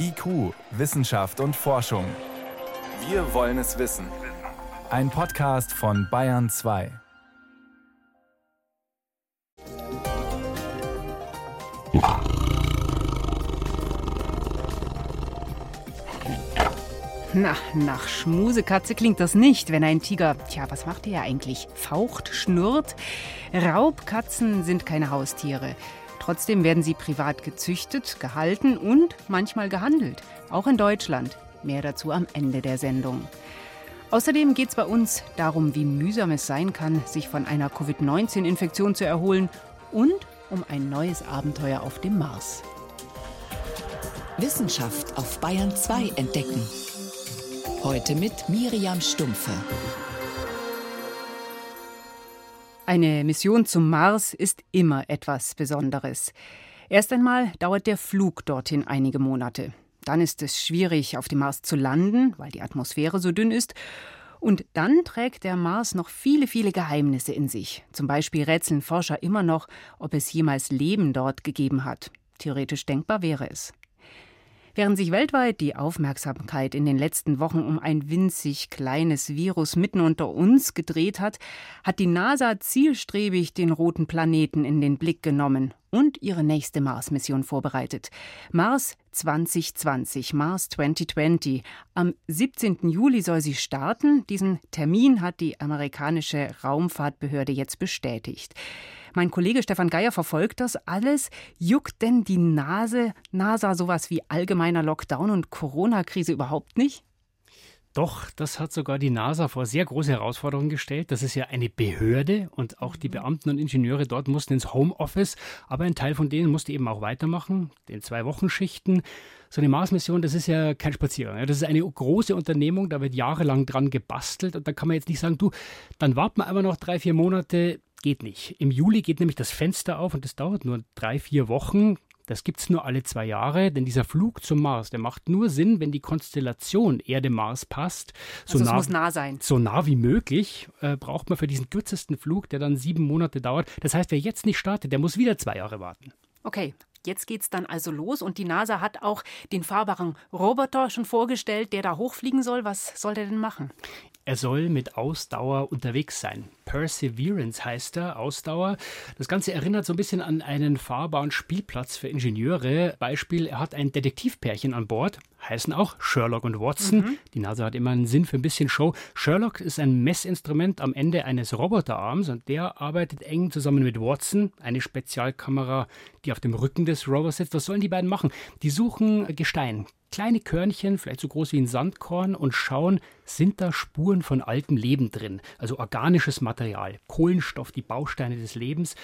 IQ, Wissenschaft und Forschung. Wir wollen es wissen. Ein Podcast von Bayern 2. Na, nach Schmusekatze klingt das nicht, wenn ein Tiger, tja, was macht er eigentlich? Faucht, schnurrt? Raubkatzen sind keine Haustiere. Trotzdem werden sie privat gezüchtet, gehalten und manchmal gehandelt. Auch in Deutschland. Mehr dazu am Ende der Sendung. Außerdem geht es bei uns darum, wie mühsam es sein kann, sich von einer Covid-19-Infektion zu erholen und um ein neues Abenteuer auf dem Mars. Wissenschaft auf Bayern 2 entdecken. Heute mit Miriam Stumpfe. Eine Mission zum Mars ist immer etwas Besonderes. Erst einmal dauert der Flug dorthin einige Monate. Dann ist es schwierig, auf dem Mars zu landen, weil die Atmosphäre so dünn ist. Und dann trägt der Mars noch viele, viele Geheimnisse in sich. Zum Beispiel rätseln Forscher immer noch, ob es jemals Leben dort gegeben hat. Theoretisch denkbar wäre es. Während sich weltweit die Aufmerksamkeit in den letzten Wochen um ein winzig kleines Virus mitten unter uns gedreht hat, hat die NASA zielstrebig den roten Planeten in den Blick genommen und ihre nächste Mars-Mission vorbereitet. Mars 2020, Mars 2020. Am 17. Juli soll sie starten. Diesen Termin hat die amerikanische Raumfahrtbehörde jetzt bestätigt. Mein Kollege Stefan Geier verfolgt das alles. Juckt denn die Nase, NASA sowas wie allgemeiner Lockdown und Corona-Krise überhaupt nicht? Doch, das hat sogar die NASA vor sehr große Herausforderungen gestellt. Das ist ja eine Behörde und auch die Beamten und Ingenieure dort mussten ins Homeoffice, aber ein Teil von denen musste eben auch weitermachen, den Zwei-Wochen-Schichten. So eine Mars-Mission, das ist ja kein Spaziergang. Das ist eine große Unternehmung, da wird jahrelang dran gebastelt und da kann man jetzt nicht sagen, du, dann warten wir einfach noch drei, vier Monate, geht nicht. Im Juli geht nämlich das Fenster auf und das dauert nur drei, vier Wochen. Das gibt es nur alle zwei Jahre, denn dieser Flug zum Mars, der macht nur Sinn, wenn die Konstellation Erde-Mars passt. So also nah, muss nah sein. So nah wie möglich äh, braucht man für diesen kürzesten Flug, der dann sieben Monate dauert. Das heißt, wer jetzt nicht startet, der muss wieder zwei Jahre warten. Okay, Jetzt geht es dann also los und die NASA hat auch den fahrbaren Roboter schon vorgestellt, der da hochfliegen soll. Was soll der denn machen? Er soll mit Ausdauer unterwegs sein. Perseverance heißt er, Ausdauer. Das Ganze erinnert so ein bisschen an einen fahrbaren Spielplatz für Ingenieure. Beispiel, er hat ein Detektivpärchen an Bord, heißen auch Sherlock und Watson. Mhm. Die NASA hat immer einen Sinn für ein bisschen Show. Sherlock ist ein Messinstrument am Ende eines Roboterarms und der arbeitet eng zusammen mit Watson, eine Spezialkamera, die auf dem Rücken des Rovers sitzt. Was sollen die beiden machen? Die suchen Gestein, kleine Körnchen, vielleicht so groß wie ein Sandkorn, und schauen, sind da Spuren von altem Leben drin, also organisches Material, Kohlenstoff, die Bausteine des Lebens.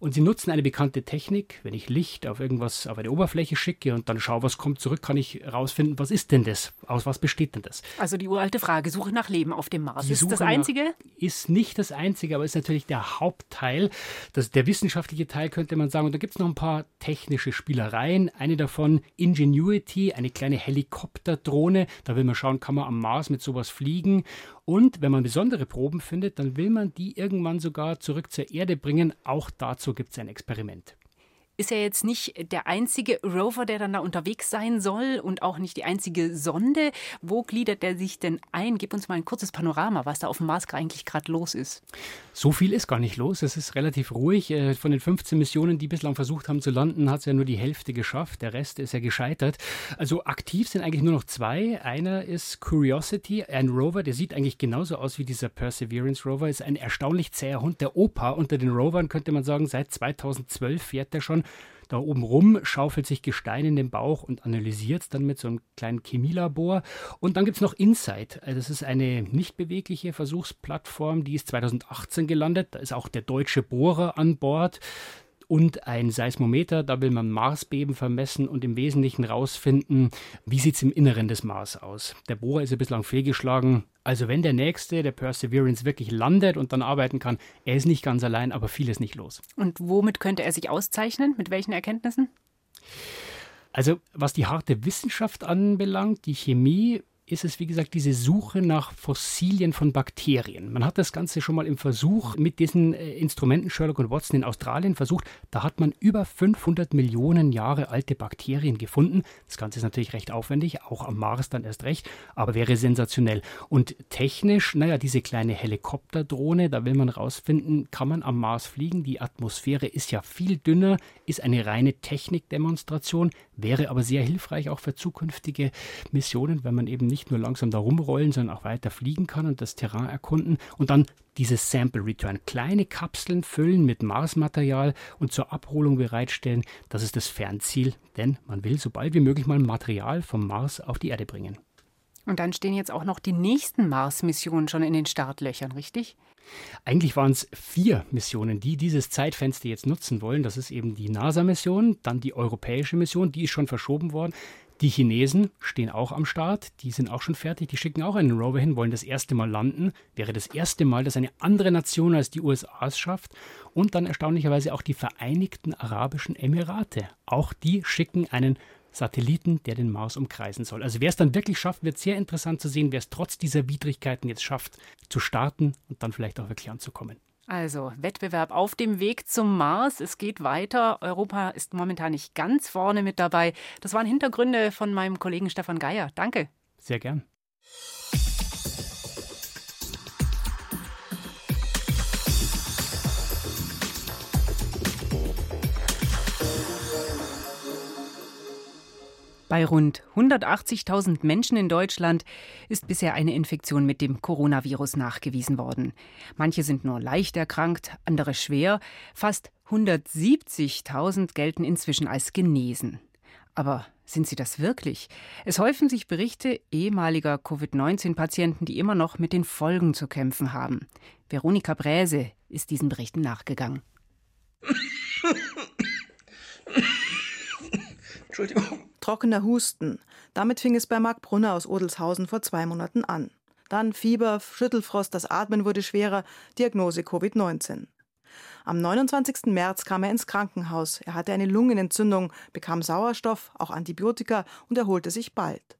Und sie nutzen eine bekannte Technik. Wenn ich Licht auf irgendwas, auf eine Oberfläche schicke und dann schaue, was kommt zurück, kann ich herausfinden, was ist denn das? Aus was besteht denn das? Also die uralte Frage, Suche nach Leben auf dem Mars. Die ist Suche das einzige? Ist nicht das einzige, aber ist natürlich der Hauptteil. Das, der wissenschaftliche Teil könnte man sagen. Und da gibt es noch ein paar technische Spielereien. Eine davon Ingenuity, eine kleine Helikopterdrohne. Da will man schauen, kann man am Mars mit sowas fliegen. Und wenn man besondere Proben findet, dann will man die irgendwann sogar zurück zur Erde bringen. Auch dazu gibt es ein Experiment ist ja jetzt nicht der einzige Rover, der dann da unterwegs sein soll und auch nicht die einzige Sonde. Wo gliedert der sich denn ein? Gib uns mal ein kurzes Panorama, was da auf dem Mars eigentlich gerade los ist. So viel ist gar nicht los. Es ist relativ ruhig. Äh, von den 15 Missionen, die bislang versucht haben zu landen, hat es ja nur die Hälfte geschafft. Der Rest ist ja gescheitert. Also aktiv sind eigentlich nur noch zwei. Einer ist Curiosity, ein Rover, der sieht eigentlich genauso aus wie dieser Perseverance Rover. Ist ein erstaunlich zäher Hund. Der Opa unter den Rovern könnte man sagen, seit 2012 fährt er schon da oben rum, schaufelt sich Gestein in den Bauch und analysiert es dann mit so einem kleinen Chemielabor. Und dann gibt es noch Insight. Also das ist eine nicht bewegliche Versuchsplattform, die ist 2018 gelandet. Da ist auch der deutsche Bohrer an Bord und ein Seismometer. Da will man Marsbeben vermessen und im Wesentlichen herausfinden, wie sieht es im Inneren des Mars aus. Der Bohrer ist ja bislang fehlgeschlagen. Also wenn der nächste, der Perseverance, wirklich landet und dann arbeiten kann, er ist nicht ganz allein, aber viel ist nicht los. Und womit könnte er sich auszeichnen? Mit welchen Erkenntnissen? Also was die harte Wissenschaft anbelangt, die Chemie, ist es, wie gesagt, diese Suche nach Fossilien von Bakterien. Man hat das Ganze schon mal im Versuch mit diesen äh, Instrumenten Sherlock und Watson in Australien versucht. Da hat man über 500 Millionen Jahre alte Bakterien gefunden. Das Ganze ist natürlich recht aufwendig, auch am Mars dann erst recht, aber wäre sensationell. Und technisch, naja, diese kleine Helikopterdrohne, da will man rausfinden, kann man am Mars fliegen? Die Atmosphäre ist ja viel dünner, ist eine reine Technikdemonstration, wäre aber sehr hilfreich auch für zukünftige Missionen, wenn man eben nicht nur langsam da rumrollen, sondern auch weiter fliegen kann und das Terrain erkunden und dann dieses Sample Return, kleine Kapseln füllen mit Marsmaterial und zur Abholung bereitstellen. Das ist das Fernziel, denn man will so bald wie möglich mal Material vom Mars auf die Erde bringen. Und dann stehen jetzt auch noch die nächsten Mars-Missionen schon in den Startlöchern, richtig? Eigentlich waren es vier Missionen, die dieses Zeitfenster jetzt nutzen wollen. Das ist eben die NASA-Mission, dann die europäische Mission, die ist schon verschoben worden. Die Chinesen stehen auch am Start, die sind auch schon fertig, die schicken auch einen Rover hin, wollen das erste Mal landen. Wäre das erste Mal, dass eine andere Nation als die USA es schafft. Und dann erstaunlicherweise auch die Vereinigten Arabischen Emirate. Auch die schicken einen Satelliten, der den Mars umkreisen soll. Also wer es dann wirklich schafft, wird sehr interessant zu sehen, wer es trotz dieser Widrigkeiten jetzt schafft, zu starten und dann vielleicht auch wirklich anzukommen. Also Wettbewerb auf dem Weg zum Mars. Es geht weiter. Europa ist momentan nicht ganz vorne mit dabei. Das waren Hintergründe von meinem Kollegen Stefan Geier. Danke. Sehr gern. Bei rund 180.000 Menschen in Deutschland ist bisher eine Infektion mit dem Coronavirus nachgewiesen worden. Manche sind nur leicht erkrankt, andere schwer. Fast 170.000 gelten inzwischen als genesen. Aber sind sie das wirklich? Es häufen sich Berichte ehemaliger Covid-19-Patienten, die immer noch mit den Folgen zu kämpfen haben. Veronika Bräse ist diesen Berichten nachgegangen. Entschuldigung. Trockener Husten. Damit fing es bei Marc Brunner aus Odelshausen vor zwei Monaten an. Dann Fieber, Schüttelfrost, das Atmen wurde schwerer, Diagnose Covid-19. Am 29. März kam er ins Krankenhaus. Er hatte eine Lungenentzündung, bekam Sauerstoff, auch Antibiotika und erholte sich bald.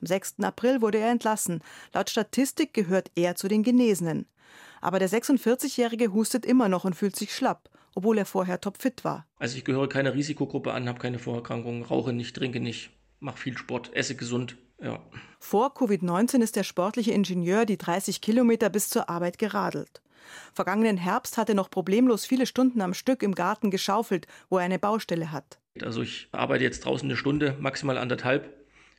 Am 6. April wurde er entlassen. Laut Statistik gehört er zu den Genesenen. Aber der 46-Jährige hustet immer noch und fühlt sich schlapp obwohl er vorher topfit war. Also ich gehöre keiner Risikogruppe an, habe keine Vorerkrankungen, rauche nicht, trinke nicht, mache viel Sport, esse gesund. Ja. Vor Covid-19 ist der sportliche Ingenieur die 30 Kilometer bis zur Arbeit geradelt. Vergangenen Herbst hat er noch problemlos viele Stunden am Stück im Garten geschaufelt, wo er eine Baustelle hat. Also ich arbeite jetzt draußen eine Stunde, maximal anderthalb.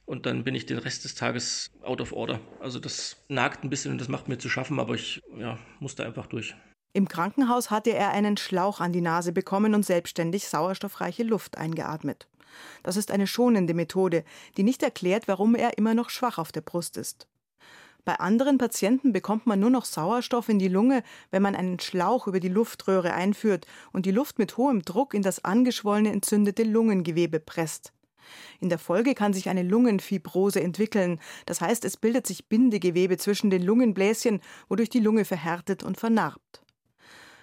Und dann bin ich den Rest des Tages out of order. Also das nagt ein bisschen und das macht mir zu schaffen, aber ich ja, muss da einfach durch. Im Krankenhaus hatte er einen Schlauch an die Nase bekommen und selbstständig sauerstoffreiche Luft eingeatmet. Das ist eine schonende Methode, die nicht erklärt, warum er immer noch schwach auf der Brust ist. Bei anderen Patienten bekommt man nur noch Sauerstoff in die Lunge, wenn man einen Schlauch über die Luftröhre einführt und die Luft mit hohem Druck in das angeschwollene entzündete Lungengewebe presst. In der Folge kann sich eine Lungenfibrose entwickeln, das heißt es bildet sich Bindegewebe zwischen den Lungenbläschen, wodurch die Lunge verhärtet und vernarbt.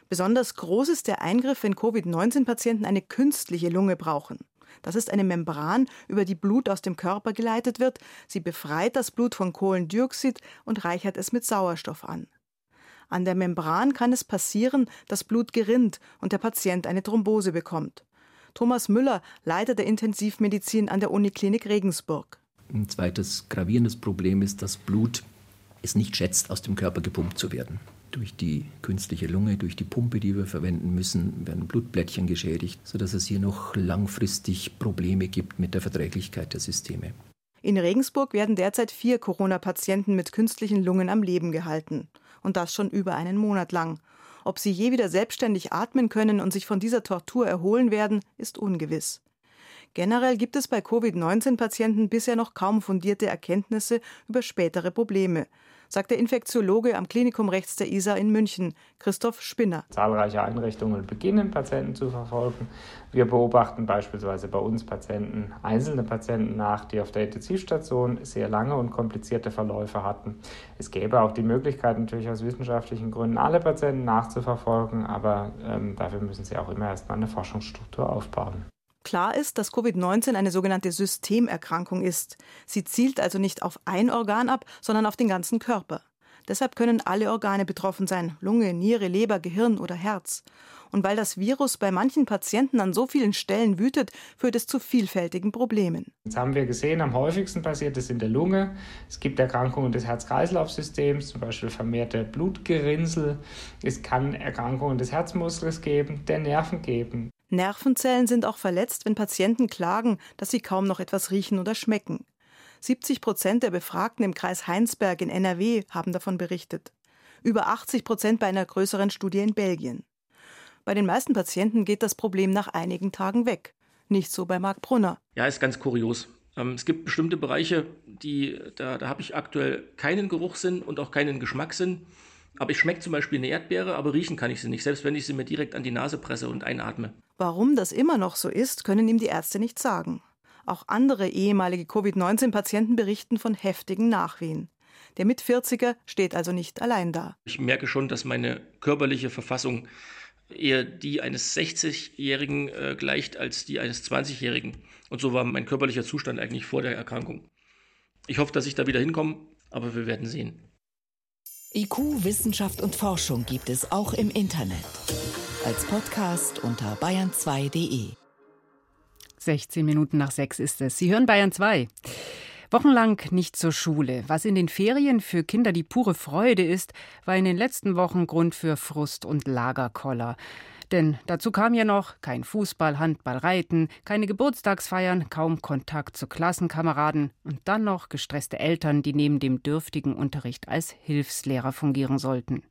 Besonders groß ist der Eingriff, wenn Covid-19-Patienten eine künstliche Lunge brauchen. Das ist eine Membran, über die Blut aus dem Körper geleitet wird. Sie befreit das Blut von Kohlendioxid und reichert es mit Sauerstoff an. An der Membran kann es passieren, dass Blut gerinnt und der Patient eine Thrombose bekommt. Thomas Müller, Leiter der Intensivmedizin an der Uniklinik Regensburg. Ein zweites gravierendes Problem ist, dass Blut es nicht schätzt, aus dem Körper gepumpt zu werden. Durch die künstliche Lunge, durch die Pumpe, die wir verwenden müssen, werden Blutblättchen geschädigt, sodass es hier noch langfristig Probleme gibt mit der Verträglichkeit der Systeme. In Regensburg werden derzeit vier Corona-Patienten mit künstlichen Lungen am Leben gehalten. Und das schon über einen Monat lang. Ob sie je wieder selbstständig atmen können und sich von dieser Tortur erholen werden, ist ungewiss. Generell gibt es bei Covid-19-Patienten bisher noch kaum fundierte Erkenntnisse über spätere Probleme sagt der Infektiologe am Klinikum rechts der ISA in München, Christoph Spinner. Zahlreiche Einrichtungen beginnen, Patienten zu verfolgen. Wir beobachten beispielsweise bei uns Patienten, einzelne Patienten nach, die auf der Intensivstation sehr lange und komplizierte Verläufe hatten. Es gäbe auch die Möglichkeit, natürlich aus wissenschaftlichen Gründen alle Patienten nachzuverfolgen, aber ähm, dafür müssen sie auch immer erstmal eine Forschungsstruktur aufbauen. Klar ist, dass Covid-19 eine sogenannte Systemerkrankung ist. Sie zielt also nicht auf ein Organ ab, sondern auf den ganzen Körper. Deshalb können alle Organe betroffen sein, Lunge, Niere, Leber, Gehirn oder Herz. Und weil das Virus bei manchen Patienten an so vielen Stellen wütet, führt es zu vielfältigen Problemen. Jetzt haben wir gesehen, am häufigsten passiert es in der Lunge. Es gibt Erkrankungen des Herz-Kreislauf-Systems, zum Beispiel vermehrte Blutgerinnsel. Es kann Erkrankungen des Herzmuskels geben, der Nerven geben. Nervenzellen sind auch verletzt, wenn Patienten klagen, dass sie kaum noch etwas riechen oder schmecken. 70 Prozent der Befragten im Kreis Heinsberg in NRW haben davon berichtet. Über 80 Prozent bei einer größeren Studie in Belgien. Bei den meisten Patienten geht das Problem nach einigen Tagen weg. Nicht so bei Marc Brunner. Ja, ist ganz kurios. Ähm, es gibt bestimmte Bereiche, die, da, da habe ich aktuell keinen Geruchssinn und auch keinen Geschmackssinn. Aber ich schmecke zum Beispiel eine Erdbeere, aber riechen kann ich sie nicht, selbst wenn ich sie mir direkt an die Nase presse und einatme. Warum das immer noch so ist, können ihm die Ärzte nicht sagen. Auch andere ehemalige Covid-19-Patienten berichten von heftigen Nachwehen. Der Mit-40er steht also nicht allein da. Ich merke schon, dass meine körperliche Verfassung eher die eines 60-Jährigen äh, gleicht als die eines 20-Jährigen. Und so war mein körperlicher Zustand eigentlich vor der Erkrankung. Ich hoffe, dass ich da wieder hinkomme, aber wir werden sehen. IQ, Wissenschaft und Forschung gibt es auch im Internet als Podcast unter bayern2.de. 16 Minuten nach sechs ist es. Sie hören Bayern 2. Wochenlang nicht zur Schule. Was in den Ferien für Kinder die pure Freude ist, war in den letzten Wochen Grund für Frust und Lagerkoller. Denn dazu kam ja noch kein Fußball, Handball, Reiten, keine Geburtstagsfeiern, kaum Kontakt zu Klassenkameraden und dann noch gestresste Eltern, die neben dem dürftigen Unterricht als Hilfslehrer fungieren sollten.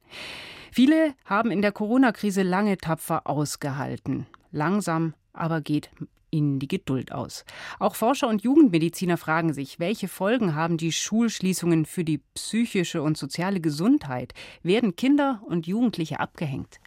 Viele haben in der Corona-Krise lange tapfer ausgehalten. Langsam aber geht ihnen die Geduld aus. Auch Forscher und Jugendmediziner fragen sich, welche Folgen haben die Schulschließungen für die psychische und soziale Gesundheit? Werden Kinder und Jugendliche abgehängt?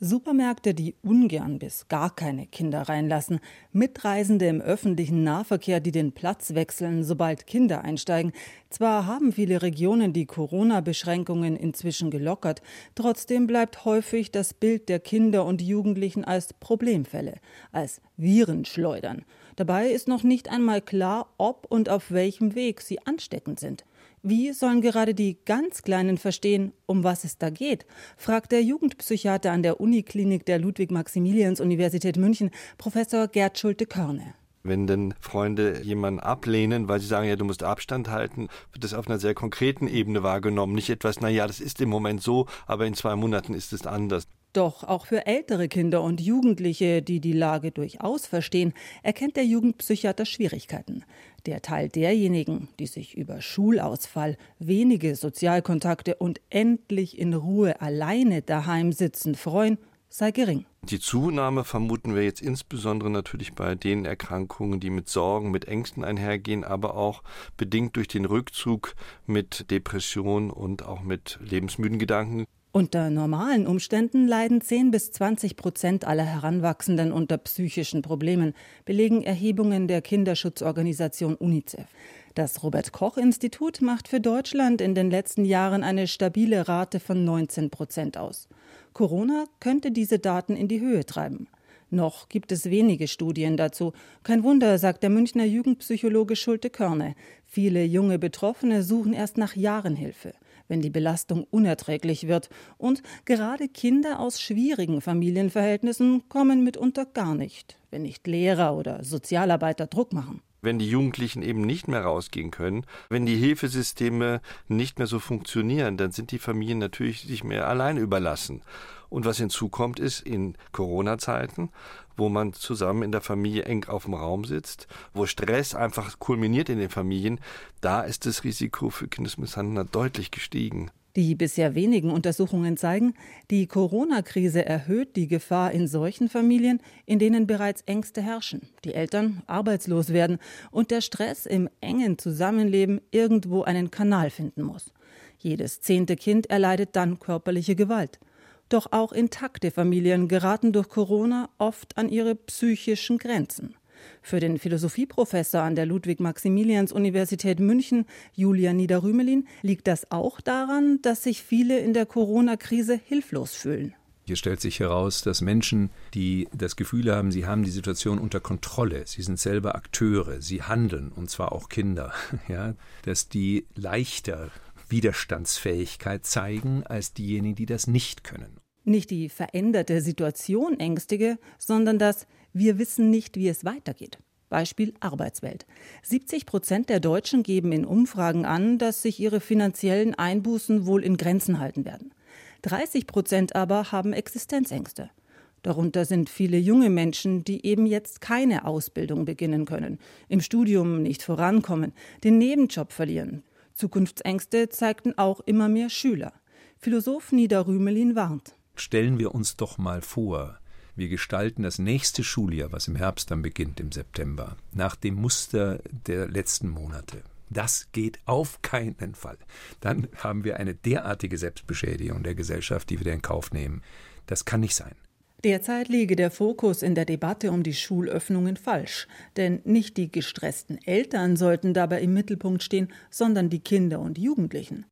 Supermärkte, die ungern bis gar keine Kinder reinlassen, Mitreisende im öffentlichen Nahverkehr, die den Platz wechseln, sobald Kinder einsteigen. Zwar haben viele Regionen die Corona-Beschränkungen inzwischen gelockert, trotzdem bleibt häufig das Bild der Kinder und Jugendlichen als Problemfälle, als Virenschleudern. Dabei ist noch nicht einmal klar, ob und auf welchem Weg sie ansteckend sind. Wie sollen gerade die ganz Kleinen verstehen, um was es da geht? fragt der Jugendpsychiater an der Uniklinik der Ludwig-Maximilians-Universität München, Professor Gerd Schulte-Körne. Wenn denn Freunde jemanden ablehnen, weil sie sagen, ja, du musst Abstand halten, wird das auf einer sehr konkreten Ebene wahrgenommen. Nicht etwas, na ja, das ist im Moment so, aber in zwei Monaten ist es anders. Doch auch für ältere Kinder und Jugendliche, die die Lage durchaus verstehen, erkennt der Jugendpsychiater Schwierigkeiten. Der Teil derjenigen, die sich über Schulausfall, wenige Sozialkontakte und endlich in Ruhe alleine daheim sitzen freuen, sei gering. Die Zunahme vermuten wir jetzt insbesondere natürlich bei den Erkrankungen, die mit Sorgen, mit Ängsten einhergehen, aber auch bedingt durch den Rückzug mit Depression und auch mit lebensmüden Gedanken. Unter normalen Umständen leiden 10 bis 20 Prozent aller Heranwachsenden unter psychischen Problemen, belegen Erhebungen der Kinderschutzorganisation UNICEF. Das Robert Koch Institut macht für Deutschland in den letzten Jahren eine stabile Rate von 19 Prozent aus. Corona könnte diese Daten in die Höhe treiben. Noch gibt es wenige Studien dazu. Kein Wunder, sagt der Münchner Jugendpsychologe Schulte Körne. Viele junge Betroffene suchen erst nach Jahren Hilfe wenn die Belastung unerträglich wird. Und gerade Kinder aus schwierigen Familienverhältnissen kommen mitunter gar nicht, wenn nicht Lehrer oder Sozialarbeiter Druck machen wenn die Jugendlichen eben nicht mehr rausgehen können, wenn die Hilfesysteme nicht mehr so funktionieren, dann sind die Familien natürlich sich mehr allein überlassen. Und was hinzukommt, ist in Corona-Zeiten, wo man zusammen in der Familie eng auf dem Raum sitzt, wo Stress einfach kulminiert in den Familien, da ist das Risiko für Kindesmisshandler deutlich gestiegen. Die bisher wenigen Untersuchungen zeigen, die Corona-Krise erhöht die Gefahr in solchen Familien, in denen bereits Ängste herrschen, die Eltern arbeitslos werden und der Stress im engen Zusammenleben irgendwo einen Kanal finden muss. Jedes zehnte Kind erleidet dann körperliche Gewalt. Doch auch intakte Familien geraten durch Corona oft an ihre psychischen Grenzen. Für den Philosophieprofessor an der Ludwig-Maximilians-Universität München, Julian Niederrümelin, liegt das auch daran, dass sich viele in der Corona-Krise hilflos fühlen. Hier stellt sich heraus, dass Menschen, die das Gefühl haben, sie haben die Situation unter Kontrolle, sie sind selber Akteure, sie handeln, und zwar auch Kinder, ja, dass die leichter Widerstandsfähigkeit zeigen als diejenigen, die das nicht können. Nicht die veränderte Situation ängstige, sondern das Wir wissen nicht, wie es weitergeht. Beispiel Arbeitswelt. 70 Prozent der Deutschen geben in Umfragen an, dass sich ihre finanziellen Einbußen wohl in Grenzen halten werden. 30 Prozent aber haben Existenzängste. Darunter sind viele junge Menschen, die eben jetzt keine Ausbildung beginnen können, im Studium nicht vorankommen, den Nebenjob verlieren. Zukunftsängste zeigten auch immer mehr Schüler. Philosoph Nida Rümelin warnt. Stellen wir uns doch mal vor, wir gestalten das nächste Schuljahr, was im Herbst dann beginnt, im September, nach dem Muster der letzten Monate. Das geht auf keinen Fall. Dann haben wir eine derartige Selbstbeschädigung der Gesellschaft, die wir in Kauf nehmen. Das kann nicht sein. Derzeit liege der Fokus in der Debatte um die Schulöffnungen falsch. Denn nicht die gestressten Eltern sollten dabei im Mittelpunkt stehen, sondern die Kinder und Jugendlichen.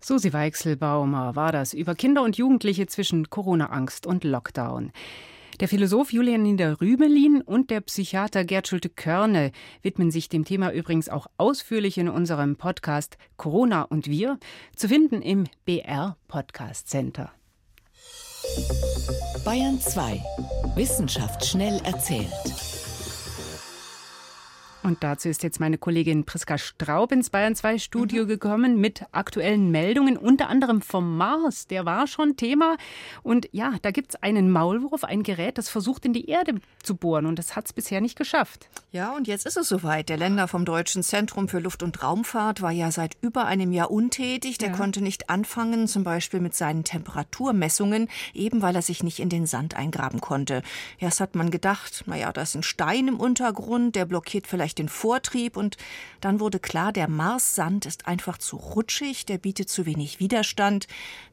Susi Weichselbaumer war das über Kinder und Jugendliche zwischen Corona-Angst und Lockdown. Der Philosoph Julian Nieder-Rümelin und der Psychiater Gerd Schulte-Körne widmen sich dem Thema übrigens auch ausführlich in unserem Podcast Corona und wir, zu finden im BR Podcast Center. Bayern 2. Wissenschaft schnell erzählt. Und dazu ist jetzt meine Kollegin Priska Straub ins Bayern 2 Studio mhm. gekommen mit aktuellen Meldungen, unter anderem vom Mars. Der war schon Thema. Und ja, da gibt es einen Maulwurf, ein Gerät, das versucht in die Erde zu bohren. Und das hat es bisher nicht geschafft. Ja, und jetzt ist es soweit. Der Länder vom Deutschen Zentrum für Luft- und Raumfahrt war ja seit über einem Jahr untätig. Der ja. konnte nicht anfangen, zum Beispiel mit seinen Temperaturmessungen, eben weil er sich nicht in den Sand eingraben konnte. Erst hat man gedacht, naja, da ist ein Stein im Untergrund, der blockiert vielleicht vielleicht den Vortrieb und dann wurde klar, der Marssand ist einfach zu rutschig, der bietet zu wenig Widerstand.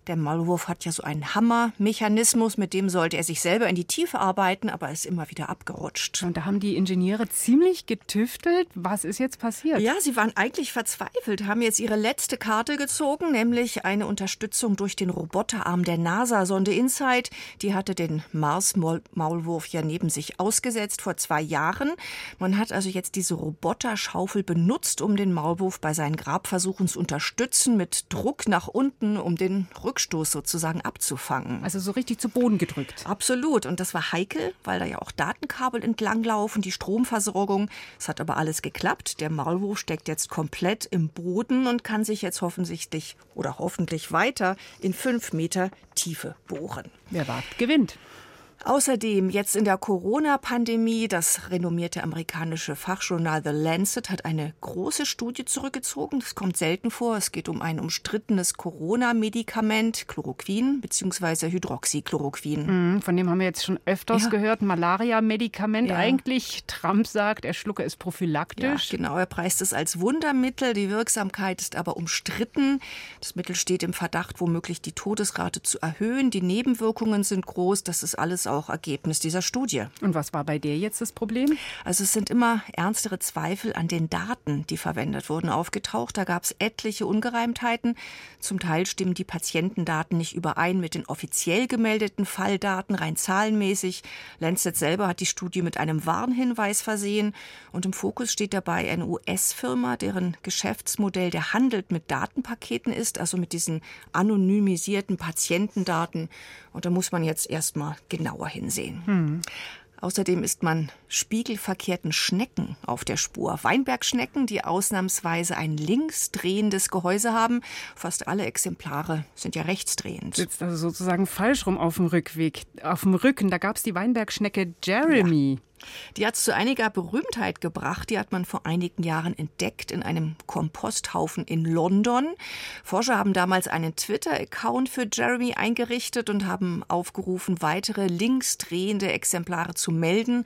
Der Maulwurf hat ja so einen Hammermechanismus, mit dem sollte er sich selber in die Tiefe arbeiten, aber ist immer wieder abgerutscht. Und da haben die Ingenieure ziemlich getüftelt. Was ist jetzt passiert? Ja, sie waren eigentlich verzweifelt, haben jetzt ihre letzte Karte gezogen, nämlich eine Unterstützung durch den Roboterarm der NASA-Sonde InSight. Die hatte den Mars-Maulwurf ja neben sich ausgesetzt vor zwei Jahren. Man hat also jetzt diese Roboterschaufel benutzt, um den Maulwurf bei seinen Grabversuchen zu unterstützen, mit Druck nach unten, um den Rücken Rückstoß sozusagen abzufangen. Also so richtig zu Boden gedrückt. Absolut. Und das war heikel, weil da ja auch Datenkabel entlanglaufen, die Stromversorgung. Es hat aber alles geklappt. Der Maulwurf steckt jetzt komplett im Boden und kann sich jetzt offensichtlich oder hoffentlich weiter in fünf Meter Tiefe bohren. Wer wagt, gewinnt. Außerdem jetzt in der Corona-Pandemie, das renommierte amerikanische Fachjournal The Lancet hat eine große Studie zurückgezogen. Das kommt selten vor. Es geht um ein umstrittenes Corona-Medikament, Chloroquin bzw. Hydroxychloroquin. Mhm, von dem haben wir jetzt schon öfters ja. gehört. Malaria-Medikament ja. eigentlich. Trump sagt, er schlucke es prophylaktisch. Ja, genau, er preist es als Wundermittel. Die Wirksamkeit ist aber umstritten. Das Mittel steht im Verdacht, womöglich die Todesrate zu erhöhen. Die Nebenwirkungen sind groß. Das ist alles auch Ergebnis dieser Studie. Und was war bei dir jetzt das Problem? Also es sind immer ernstere Zweifel an den Daten, die verwendet wurden, aufgetaucht. Da gab es etliche Ungereimtheiten. Zum Teil stimmen die Patientendaten nicht überein mit den offiziell gemeldeten Falldaten, rein zahlenmäßig. Lancet selber hat die Studie mit einem Warnhinweis versehen. Und im Fokus steht dabei eine US-Firma, deren Geschäftsmodell der Handel mit Datenpaketen ist, also mit diesen anonymisierten Patientendaten. Und da muss man jetzt erstmal genauer hinsehen. Hm. Außerdem ist man spiegelverkehrten Schnecken auf der Spur. Weinbergschnecken, die ausnahmsweise ein linksdrehendes Gehäuse haben. Fast alle Exemplare sind ja rechtsdrehend. Sitzt also sozusagen falsch rum auf dem Rückweg. Auf dem Rücken, da gab es die Weinbergschnecke Jeremy. Ja. Die hat es zu einiger Berühmtheit gebracht. Die hat man vor einigen Jahren entdeckt in einem Komposthaufen in London. Forscher haben damals einen Twitter-Account für Jeremy eingerichtet und haben aufgerufen, weitere linksdrehende Exemplare zu melden.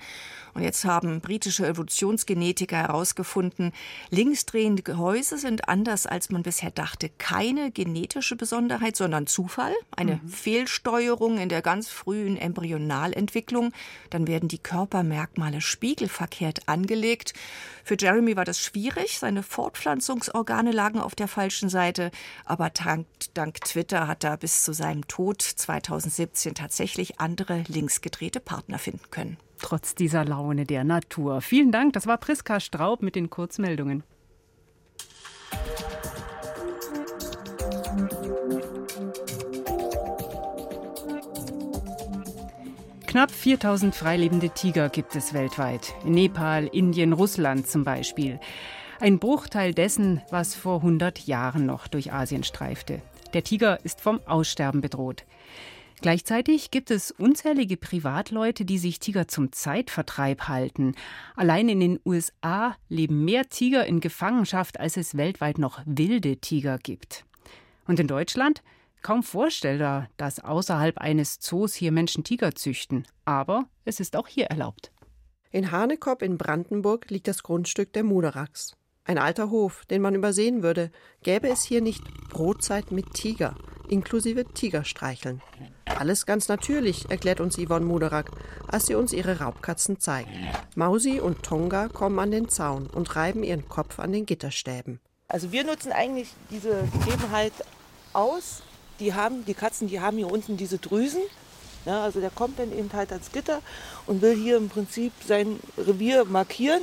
Und jetzt haben britische Evolutionsgenetiker herausgefunden, linksdrehende Gehäuse sind anders als man bisher dachte keine genetische Besonderheit, sondern Zufall, eine mhm. Fehlsteuerung in der ganz frühen Embryonalentwicklung. Dann werden die Körpermerkmale spiegelverkehrt angelegt. Für Jeremy war das schwierig, seine Fortpflanzungsorgane lagen auf der falschen Seite, aber dank, dank Twitter hat er bis zu seinem Tod 2017 tatsächlich andere linksgedrehte Partner finden können trotz dieser Laune der Natur. Vielen Dank, das war Priska Straub mit den Kurzmeldungen. Knapp 4000 freilebende Tiger gibt es weltweit. In Nepal, Indien, Russland zum Beispiel. Ein Bruchteil dessen, was vor 100 Jahren noch durch Asien streifte. Der Tiger ist vom Aussterben bedroht. Gleichzeitig gibt es unzählige Privatleute, die sich Tiger zum Zeitvertreib halten. Allein in den USA leben mehr Tiger in Gefangenschaft, als es weltweit noch wilde Tiger gibt. Und in Deutschland? Kaum vorstellbar, dass außerhalb eines Zoos hier Menschen Tiger züchten. Aber es ist auch hier erlaubt. In Hanekop in Brandenburg liegt das Grundstück der Muderachs. Ein alter Hof, den man übersehen würde, gäbe es hier nicht Brotzeit mit Tiger inklusive Tigerstreicheln. Alles ganz natürlich, erklärt uns Yvonne Moderak, als sie uns ihre Raubkatzen zeigt. Mausi und Tonga kommen an den Zaun und reiben ihren Kopf an den Gitterstäben. Also wir nutzen eigentlich diese Gegebenheit aus. Die haben, die Katzen, die haben hier unten diese Drüsen. Ja, also der kommt dann eben halt ans Gitter und will hier im Prinzip sein Revier markieren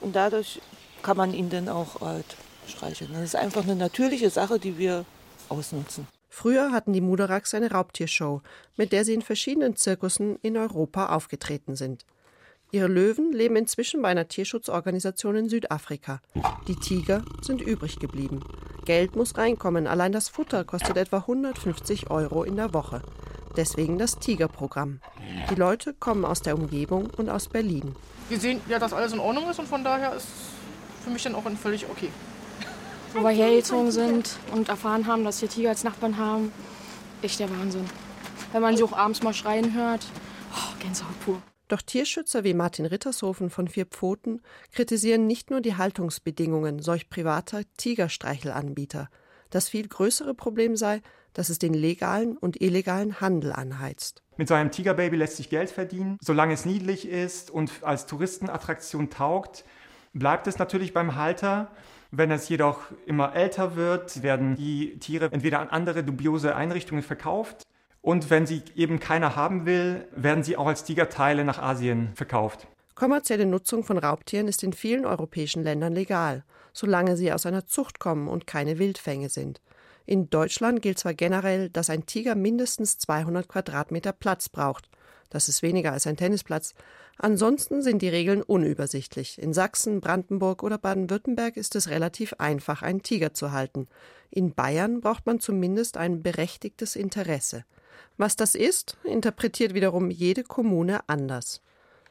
und dadurch kann man ihn dann auch halt streicheln. Das ist einfach eine natürliche Sache, die wir ausnutzen. Früher hatten die Muderachs eine Raubtiershow, mit der sie in verschiedenen Zirkussen in Europa aufgetreten sind. Ihre Löwen leben inzwischen bei einer Tierschutzorganisation in Südafrika. Die Tiger sind übrig geblieben. Geld muss reinkommen, allein das Futter kostet etwa 150 Euro in der Woche. Deswegen das Tigerprogramm. Die Leute kommen aus der Umgebung und aus Berlin. Wir sehen ja, dass alles in Ordnung ist und von daher ist für mich dann auch völlig okay wo wir hergezogen sind und erfahren haben, dass wir Tiger als Nachbarn haben. Echt der Wahnsinn. Wenn man sie auch abends mal schreien hört, oh, Gänsehaut pur. Doch Tierschützer wie Martin Rittershofen von Vier Pfoten kritisieren nicht nur die Haltungsbedingungen solch privater Tigerstreichelanbieter. Das viel größere Problem sei, dass es den legalen und illegalen Handel anheizt. Mit so einem Tigerbaby lässt sich Geld verdienen. Solange es niedlich ist und als Touristenattraktion taugt, bleibt es natürlich beim Halter. Wenn es jedoch immer älter wird, werden die Tiere entweder an andere dubiose Einrichtungen verkauft und wenn sie eben keiner haben will, werden sie auch als Tigerteile nach Asien verkauft. Kommerzielle Nutzung von Raubtieren ist in vielen europäischen Ländern legal, solange sie aus einer Zucht kommen und keine Wildfänge sind. In Deutschland gilt zwar generell, dass ein Tiger mindestens 200 Quadratmeter Platz braucht. Das ist weniger als ein Tennisplatz, Ansonsten sind die Regeln unübersichtlich. In Sachsen, Brandenburg oder Baden-Württemberg ist es relativ einfach, einen Tiger zu halten. In Bayern braucht man zumindest ein berechtigtes Interesse. Was das ist, interpretiert wiederum jede Kommune anders.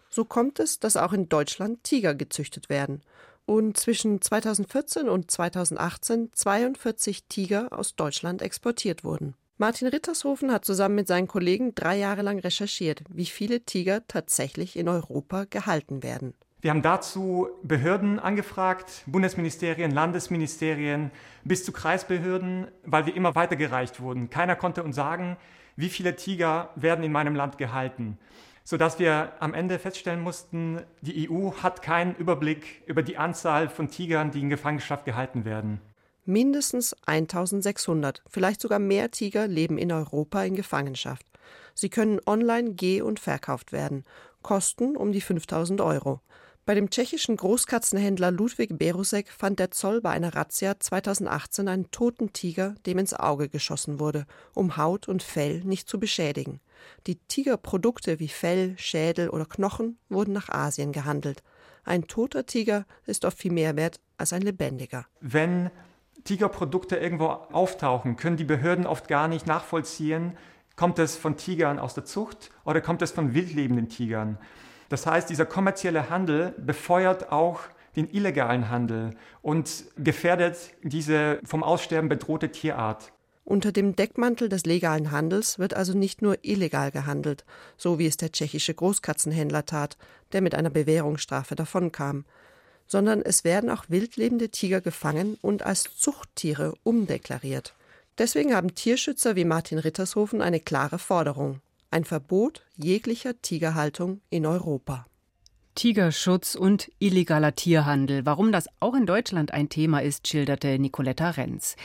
So kommt es, dass auch in Deutschland Tiger gezüchtet werden und zwischen 2014 und 2018 42 Tiger aus Deutschland exportiert wurden. Martin Rittershofen hat zusammen mit seinen Kollegen drei Jahre lang recherchiert, wie viele Tiger tatsächlich in Europa gehalten werden. Wir haben dazu Behörden angefragt, Bundesministerien, Landesministerien bis zu Kreisbehörden, weil wir immer weitergereicht wurden. Keiner konnte uns sagen, wie viele Tiger werden in meinem Land gehalten, sodass wir am Ende feststellen mussten, die EU hat keinen Überblick über die Anzahl von Tigern, die in Gefangenschaft gehalten werden. Mindestens 1600, vielleicht sogar mehr Tiger leben in Europa in Gefangenschaft. Sie können online geh- und verkauft werden, kosten um die 5000 Euro. Bei dem tschechischen Großkatzenhändler Ludwig Berusek fand der Zoll bei einer Razzia 2018 einen toten Tiger, dem ins Auge geschossen wurde, um Haut und Fell nicht zu beschädigen. Die Tigerprodukte wie Fell, Schädel oder Knochen wurden nach Asien gehandelt. Ein toter Tiger ist oft viel mehr wert als ein lebendiger. Wenn Tigerprodukte irgendwo auftauchen, können die Behörden oft gar nicht nachvollziehen, kommt es von Tigern aus der Zucht oder kommt es von wildlebenden Tigern. Das heißt, dieser kommerzielle Handel befeuert auch den illegalen Handel und gefährdet diese vom Aussterben bedrohte Tierart. Unter dem Deckmantel des legalen Handels wird also nicht nur illegal gehandelt, so wie es der tschechische Großkatzenhändler tat, der mit einer Bewährungsstrafe davonkam, sondern es werden auch wildlebende Tiger gefangen und als Zuchttiere umdeklariert. Deswegen haben Tierschützer wie Martin Rittershofen eine klare Forderung ein Verbot jeglicher Tigerhaltung in Europa. Tigerschutz und illegaler Tierhandel. Warum das auch in Deutschland ein Thema ist, schilderte Nicoletta Renz.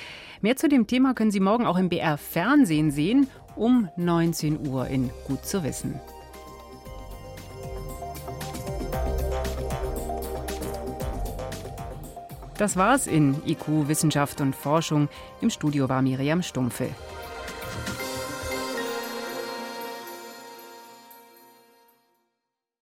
Mehr zu dem Thema können Sie morgen auch im BR Fernsehen sehen, um 19 Uhr in Gut zu wissen. Das war's in IQ Wissenschaft und Forschung. Im Studio war Miriam Stumpfe.